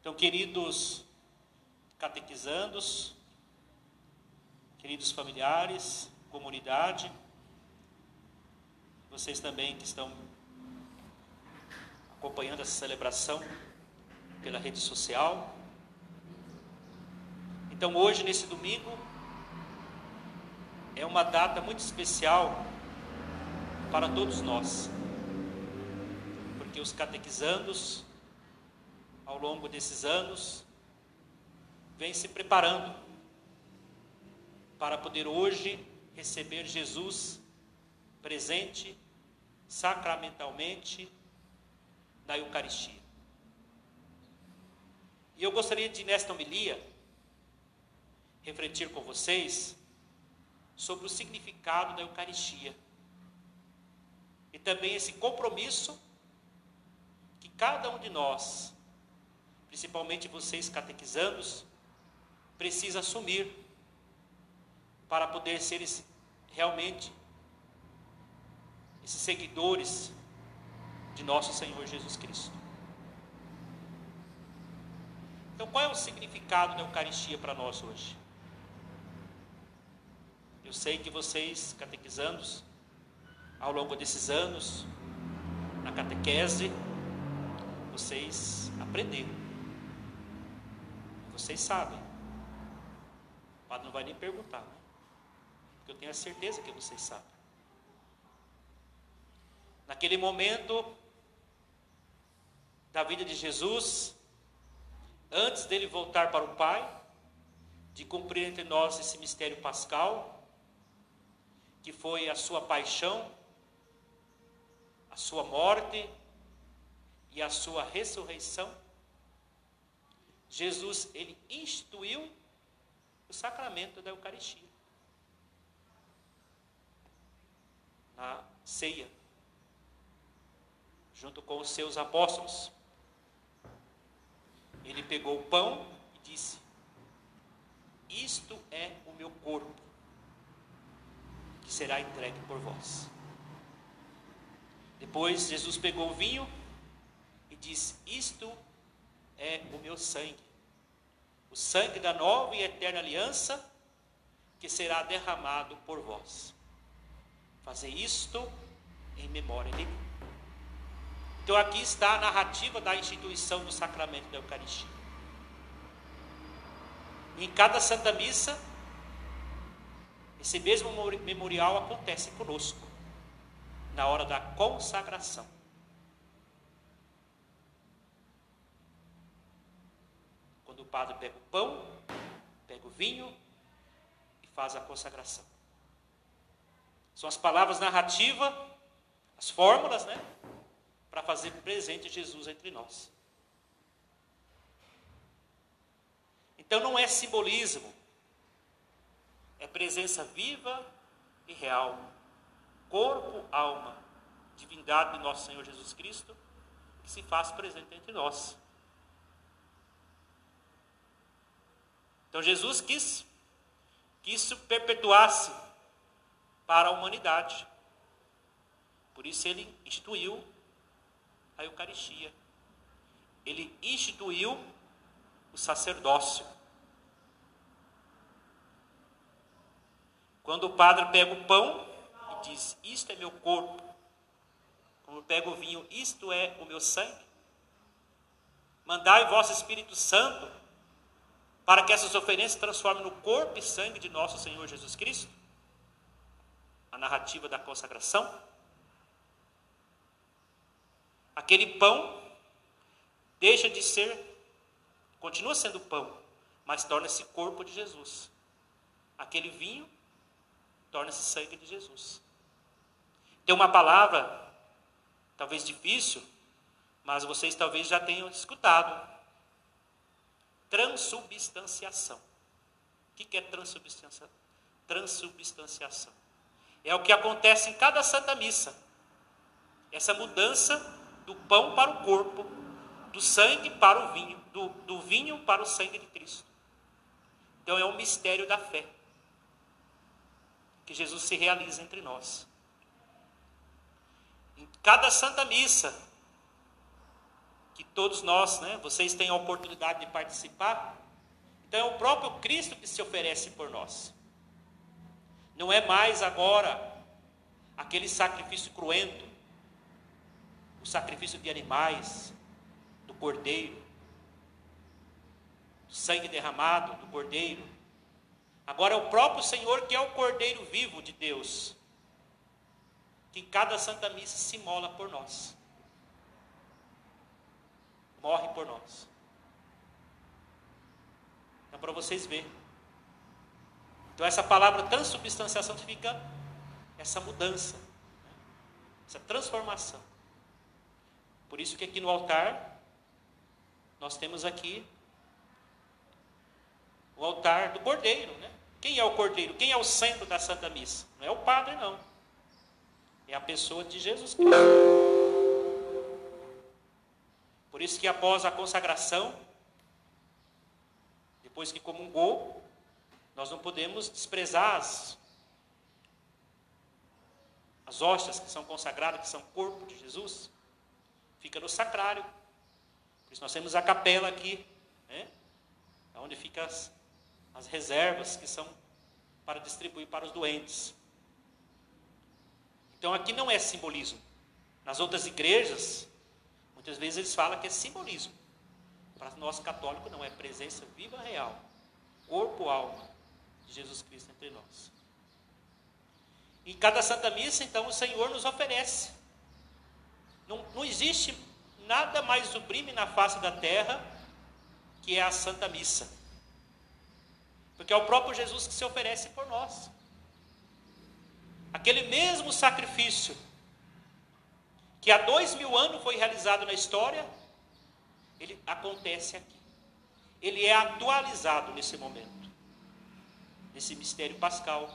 Então, queridos catequizandos, queridos familiares, comunidade, vocês também que estão acompanhando essa celebração pela rede social. Então, hoje, nesse domingo, é uma data muito especial para todos nós, porque os catequizandos, ao longo desses anos, vêm se preparando para poder hoje receber Jesus presente sacramentalmente na Eucaristia. E eu gostaria de, nesta homilia, refletir com vocês sobre o significado da Eucaristia. E também esse compromisso que cada um de nós, principalmente vocês catequizandos, precisa assumir para poder ser realmente esses seguidores de nosso Senhor Jesus Cristo. Então, qual é o significado da Eucaristia para nós hoje? Eu sei que vocês, catequizandos, ao longo desses anos, na catequese, vocês aprenderam. Vocês sabem. O padre não vai nem perguntar, né? porque eu tenho a certeza que vocês sabem. Naquele momento da vida de Jesus, antes dele voltar para o Pai, de cumprir entre nós esse mistério pascal, que foi a sua paixão, a sua morte e a sua ressurreição, Jesus ele instituiu o sacramento da Eucaristia. Na ceia, junto com os seus apóstolos. Ele pegou o pão e disse: Isto é o meu corpo que será entregue por vós. Depois Jesus pegou o vinho e disse: Isto é o meu sangue, o sangue da nova e eterna aliança que será derramado por vós. Fazer isto em memória de mim. Então aqui está a narrativa da instituição do sacramento da Eucaristia. Em cada Santa Missa, esse mesmo memorial acontece conosco, na hora da consagração. Quando o padre pega o pão, pega o vinho e faz a consagração. São as palavras narrativas, as fórmulas, né? Para fazer presente Jesus entre nós. Então não é simbolismo, é presença viva e real. Corpo, alma, divindade de nosso Senhor Jesus Cristo, que se faz presente entre nós. Então Jesus quis que isso perpetuasse para a humanidade. Por isso ele instituiu a Eucaristia. Ele instituiu o sacerdócio. Quando o padre pega o pão e diz: Isto é meu corpo. Quando pega o vinho: Isto é o meu sangue. Mandai vosso Espírito Santo para que essas oferenças se transformem no corpo e sangue de nosso Senhor Jesus Cristo. A narrativa da consagração. Aquele pão deixa de ser, continua sendo pão, mas torna-se corpo de Jesus. Aquele vinho torna-se sangue de Jesus. Tem uma palavra, talvez difícil, mas vocês talvez já tenham escutado. Transubstanciação. O que é transubstanciação? Transubstanciação. É o que acontece em cada Santa Missa. Essa mudança do pão para o corpo, do sangue para o vinho, do, do vinho para o sangue de Cristo. Então é um mistério da fé que Jesus se realiza entre nós. Em cada Santa Missa que todos nós, né, vocês têm a oportunidade de participar. Então é o próprio Cristo que se oferece por nós. Não é mais agora aquele sacrifício cruento, o sacrifício de animais, do cordeiro, do sangue derramado do cordeiro. Agora é o próprio Senhor que é o cordeiro vivo de Deus, que em cada Santa Missa se mola por nós. Morre por nós. Então, para vocês verem. Então, essa palavra transubstanciação significa essa mudança, né? essa transformação. Por isso que aqui no altar, nós temos aqui o altar do cordeiro, né? Quem é o cordeiro? Quem é o centro da Santa Missa? Não é o padre, não. É a pessoa de Jesus Cristo. Por isso que após a consagração, depois que comungou, nós não podemos desprezar as, as hóstias que são consagradas, que são corpo de Jesus, fica no sacrário. Por isso nós temos a capela aqui, né? onde ficam as, as reservas que são para distribuir para os doentes. Então aqui não é simbolismo. Nas outras igrejas, muitas vezes eles falam que é simbolismo. Para nós católicos não é presença viva real, corpo, alma de Jesus Cristo entre nós. Em cada Santa Missa, então, o Senhor nos oferece. Não, não existe nada mais sublime na face da terra que é a Santa Missa. Porque é o próprio Jesus que se oferece por nós. Aquele mesmo sacrifício que há dois mil anos foi realizado na história, ele acontece aqui. Ele é atualizado nesse momento, nesse mistério pascal.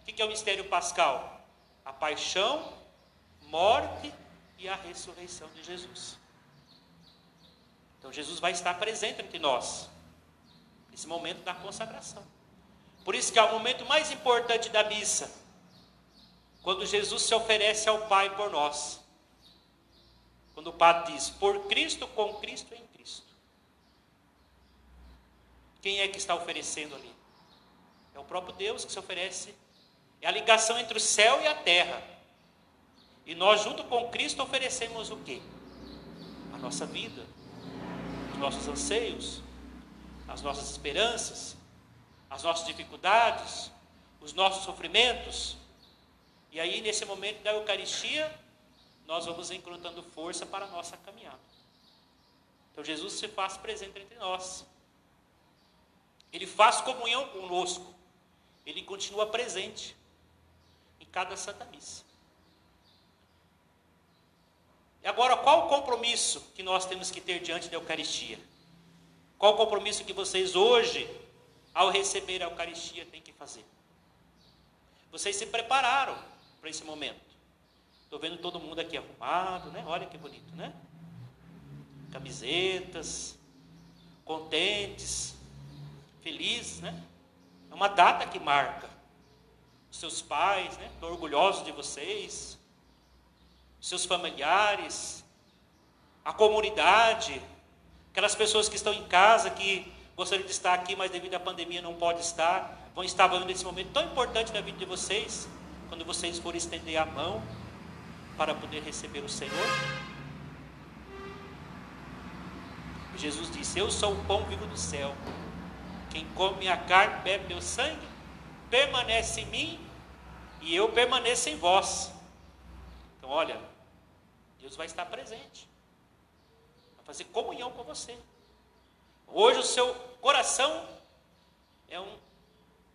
O que é o mistério pascal? A paixão, morte e a ressurreição de Jesus. Então Jesus vai estar presente entre nós, nesse momento da consagração. Por isso que é o momento mais importante da missa, quando Jesus se oferece ao Pai por nós. Quando o Padre diz, por Cristo, com Cristo em Cristo. Quem é que está oferecendo ali? É o próprio Deus que se oferece. É a ligação entre o céu e a terra. E nós, junto com Cristo, oferecemos o quê? A nossa vida, os nossos anseios, as nossas esperanças, as nossas dificuldades, os nossos sofrimentos. E aí, nesse momento da Eucaristia, nós vamos encontrando força para a nossa caminhada. Então Jesus se faz presente entre nós. Ele faz comunhão conosco. Ele continua presente em cada Santa Missa. E agora, qual o compromisso que nós temos que ter diante da Eucaristia? Qual o compromisso que vocês hoje, ao receber a Eucaristia, têm que fazer? Vocês se prepararam para esse momento. Estou vendo todo mundo aqui arrumado, né? Olha que bonito, né? Camisetas, contentes, felizes, né? É uma data que marca. Os seus pais, né? Estou orgulhoso de vocês. Os seus familiares, a comunidade, aquelas pessoas que estão em casa que gostariam de estar aqui, mas devido à pandemia não pode estar, vão estar vivendo esse momento tão importante na vida de vocês, quando vocês forem estender a mão para poder receber o Senhor? Jesus disse: Eu sou o pão vivo do céu. Quem come minha carne, bebe meu sangue, permanece em mim e eu permaneço em vós. Então, olha, Deus vai estar presente, vai fazer comunhão com você. Hoje o seu coração é um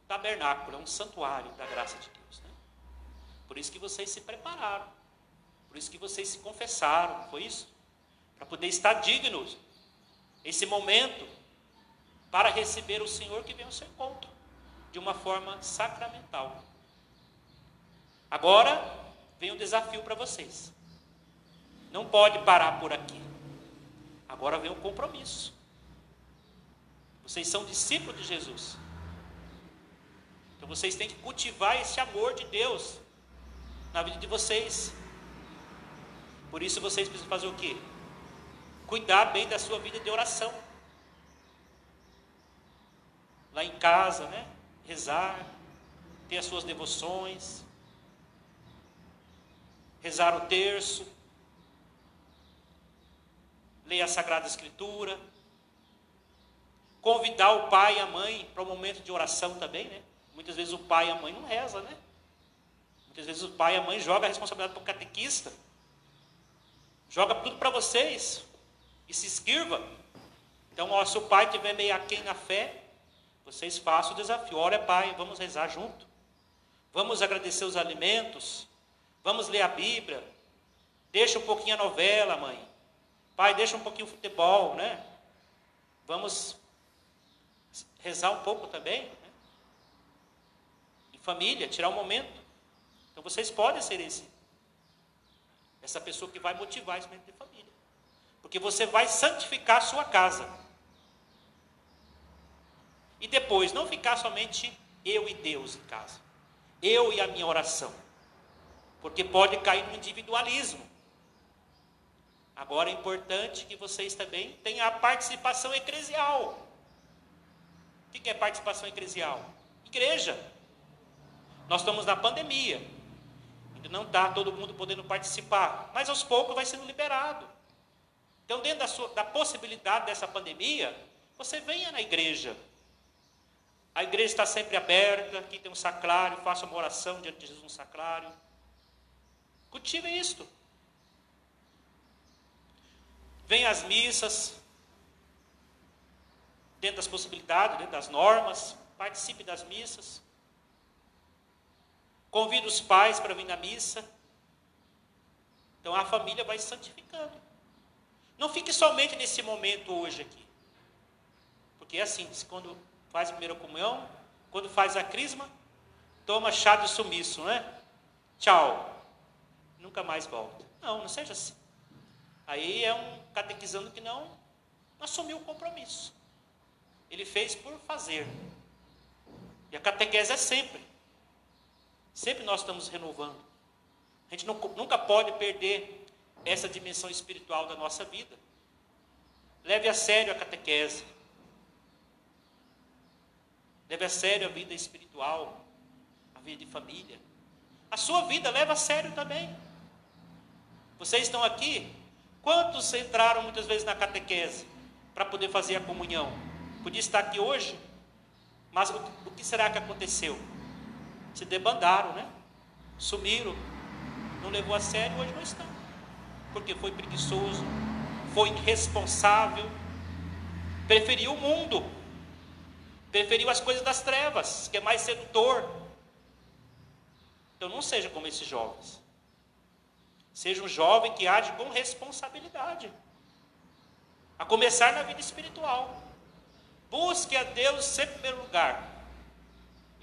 tabernáculo, é um santuário da graça de Deus. Né? Por isso que vocês se prepararam. Por isso que vocês se confessaram, foi isso? Para poder estar dignos esse momento para receber o Senhor que vem ao seu encontro de uma forma sacramental. Agora vem um desafio para vocês. Não pode parar por aqui. Agora vem um compromisso. Vocês são discípulos de Jesus. Então vocês têm que cultivar esse amor de Deus na vida de vocês. Por isso vocês precisam fazer o quê? cuidar bem da sua vida de oração. Lá em casa, né? Rezar, ter as suas devoções, rezar o terço, ler a Sagrada Escritura, convidar o pai e a mãe para o um momento de oração também, né? Muitas vezes o pai e a mãe não reza, né? Muitas vezes o pai e a mãe jogam a responsabilidade para o catequista. Joga tudo para vocês e se esquiva. Então, ó, se o pai tiver meio aquém na fé, vocês façam o desafio. Ora, pai, vamos rezar junto. Vamos agradecer os alimentos. Vamos ler a Bíblia. Deixa um pouquinho a novela, mãe. Pai, deixa um pouquinho o futebol, né? Vamos rezar um pouco também. Né? Em família, tirar um momento. Então vocês podem ser esse, essa pessoa que vai motivar esse momento de família. Porque você vai santificar a sua casa. E depois, não ficar somente eu e Deus em casa. Eu e a minha oração. Porque pode cair no individualismo. Agora é importante que vocês também tenham a participação eclesial. O que é participação eclesial? Igreja. Nós estamos na pandemia. Não está todo mundo podendo participar. Mas aos poucos vai sendo liberado. Então, dentro da, sua, da possibilidade dessa pandemia, você venha na igreja. A igreja está sempre aberta, aqui tem um sacrário, faça uma oração diante de Jesus no sacrário. Cultive isto. Venha às missas, dentro das possibilidades, dentro das normas, participe das missas. Convida os pais para vir na missa. Então a família vai se santificando. Não fique somente nesse momento hoje aqui. Porque é assim, quando faz a primeira comunhão, quando faz a crisma, toma chá de sumiço, né? Tchau. Nunca mais volta. Não, não seja assim. Aí é um catequizando que não assumiu o compromisso. Ele fez por fazer. E a catequese é sempre. Sempre nós estamos renovando. A gente nunca pode perder essa dimensão espiritual da nossa vida. Leve a sério a catequese. Leve a sério a vida espiritual, a vida de família. A sua vida leva a sério também. Vocês estão aqui Quantos entraram muitas vezes na catequese para poder fazer a comunhão? Podia estar aqui hoje, mas o, o que será que aconteceu? Se debandaram, né? Sumiram, não levou a sério, hoje não estão. Porque foi preguiçoso, foi irresponsável, preferiu o mundo, preferiu as coisas das trevas, que é mais sedutor. Então não seja como esses jovens. Seja um jovem que age com responsabilidade. A começar na vida espiritual. Busque a Deus sempre em primeiro lugar.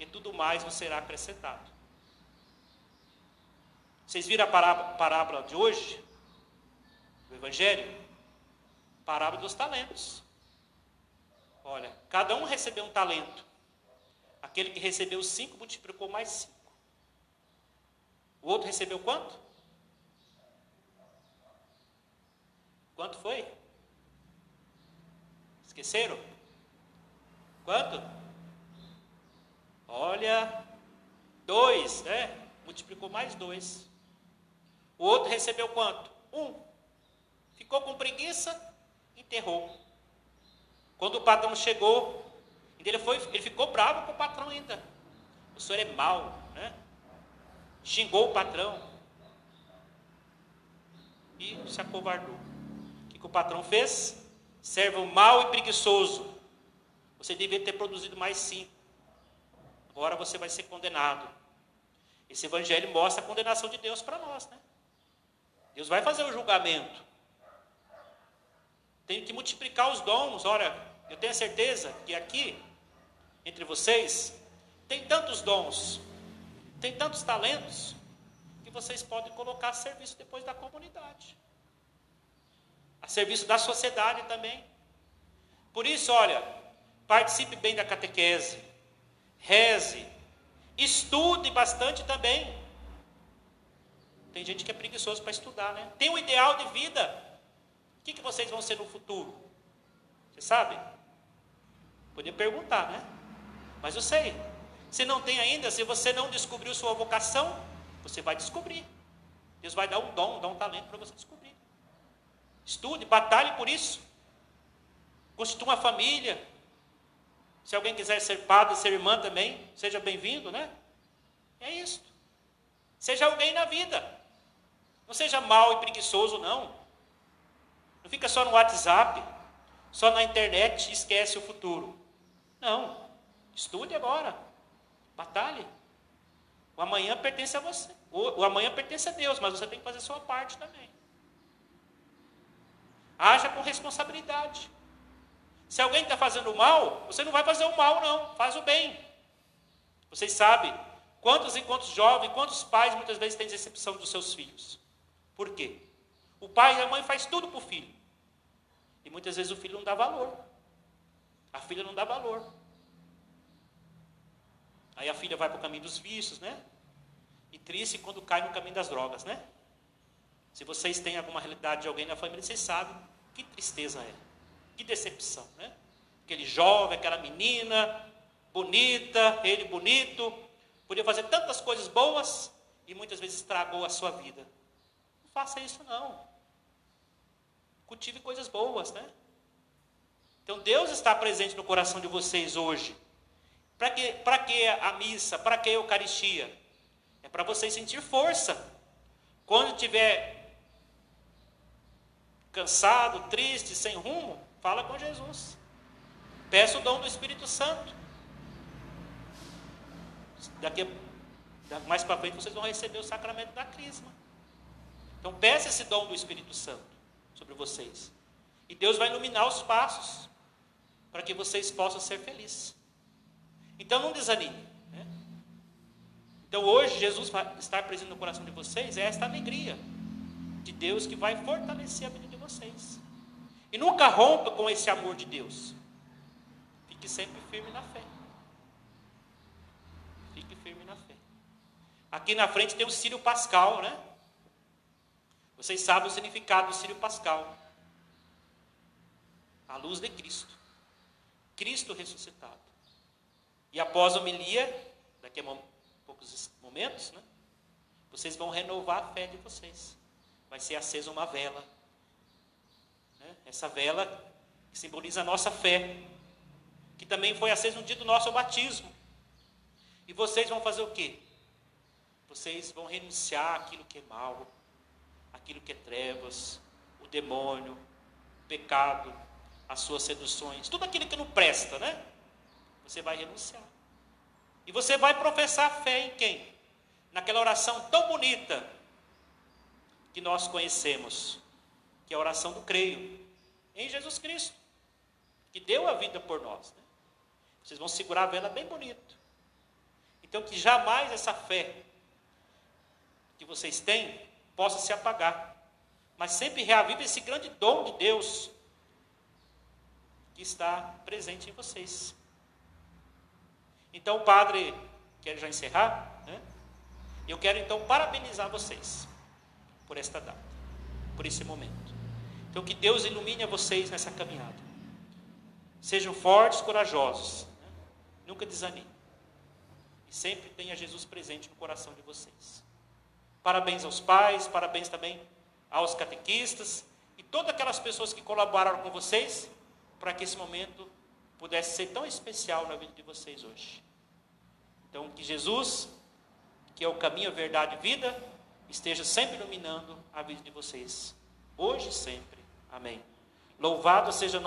E tudo mais vos será acrescentado. Vocês viram a parábola de hoje? Do Evangelho? Parábola dos talentos. Olha, cada um recebeu um talento. Aquele que recebeu cinco multiplicou mais cinco. O outro recebeu quanto? Quanto foi? Esqueceram? Quanto? Olha, dois, né? Multiplicou mais dois. O outro recebeu quanto? Um. Ficou com preguiça, enterrou. Quando o patrão chegou, ele, foi, ele ficou bravo com o patrão ainda. O senhor é mau, né? Xingou o patrão. E se acovardou que o patrão fez? Servo mau e preguiçoso. Você devia ter produzido mais cinco. Agora você vai ser condenado. Esse evangelho mostra a condenação de Deus para nós, né? Deus vai fazer o julgamento. Tem que multiplicar os dons. Ora, eu tenho certeza que aqui, entre vocês, tem tantos dons, tem tantos talentos, que vocês podem colocar a serviço depois da comunidade a serviço da sociedade também. Por isso, olha, participe bem da catequese, reze, estude bastante também. Tem gente que é preguiçoso para estudar, né? Tem um ideal de vida. O que, que vocês vão ser no futuro? Você sabe? Podia perguntar, né? Mas eu sei. Se não tem ainda, se você não descobriu sua vocação, você vai descobrir. Deus vai dar um dom, dar um talento para você descobrir. Estude, batalhe por isso. Constitua uma família. Se alguém quiser ser padre, ser irmã também, seja bem-vindo, né? É isso. Seja alguém na vida. Não seja mal e preguiçoso, não. Não fica só no WhatsApp, só na internet e esquece o futuro. Não. Estude agora. Batalhe. O amanhã pertence a você. O, amanhã pertence a Deus, mas você tem que fazer a sua parte também. Haja com responsabilidade. Se alguém está fazendo mal, você não vai fazer o mal, não. Faz o bem. Vocês sabem quantos e quantos jovens, quantos pais muitas vezes têm decepção dos seus filhos. Por quê? O pai e a mãe faz tudo para o filho. E muitas vezes o filho não dá valor. A filha não dá valor. Aí a filha vai para o caminho dos vícios, né? E triste quando cai no caminho das drogas, né? Se vocês têm alguma realidade de alguém na família, vocês sabem que tristeza é. Que decepção, né? Aquele jovem, aquela menina, bonita, ele bonito, podia fazer tantas coisas boas e muitas vezes estragou a sua vida. Não faça isso não. Cultive coisas boas, né? Então Deus está presente no coração de vocês hoje. Para que, que a missa? Para que a Eucaristia? É para vocês sentir força. Quando estiver cansado, triste, sem rumo, fala com Jesus. Peça o dom do Espírito Santo. Daqui mais para frente vocês vão receber o sacramento da crisma. Então peça esse dom do Espírito Santo sobre vocês. E Deus vai iluminar os passos para que vocês possam ser felizes. Então não desanime. Né? Então hoje Jesus estar presente no coração de vocês é esta alegria de Deus que vai fortalecer a vida de vocês. E nunca rompa com esse amor de Deus. Fique sempre firme na fé. Fique firme na fé. Aqui na frente tem o Sírio Pascal, né? Vocês sabem o significado do Sírio Pascal. A luz de Cristo. Cristo ressuscitado. E após a homilia, daqui a poucos momentos, né, vocês vão renovar a fé de vocês. Vai ser acesa uma vela. Né, essa vela que simboliza a nossa fé, que também foi acesa no dia do nosso batismo. E vocês vão fazer o quê? Vocês vão renunciar aquilo que é mal, aquilo que é trevas, o demônio, o pecado, as suas seduções, tudo aquilo que não presta, né? Você vai renunciar. E você vai professar fé em quem? Naquela oração tão bonita que nós conhecemos, que é a oração do creio, em Jesus Cristo, que deu a vida por nós. Né? Vocês vão segurar a vela bem bonito. Então, que jamais essa fé que vocês têm possa se apagar, mas sempre reavive esse grande dom de Deus que está presente em vocês. Então, o padre quer já encerrar, né? Eu quero então parabenizar vocês por esta data, por esse momento. Então, que Deus ilumine a vocês nessa caminhada. Sejam fortes, corajosos, né? nunca desanimem. E sempre tenha Jesus presente no coração de vocês. Parabéns aos pais, parabéns também aos catequistas e todas aquelas pessoas que colaboraram com vocês para que esse momento pudesse ser tão especial na vida de vocês hoje. Então, que Jesus, que é o caminho, a verdade e vida, esteja sempre iluminando a vida de vocês, hoje e sempre. Amém. Louvado seja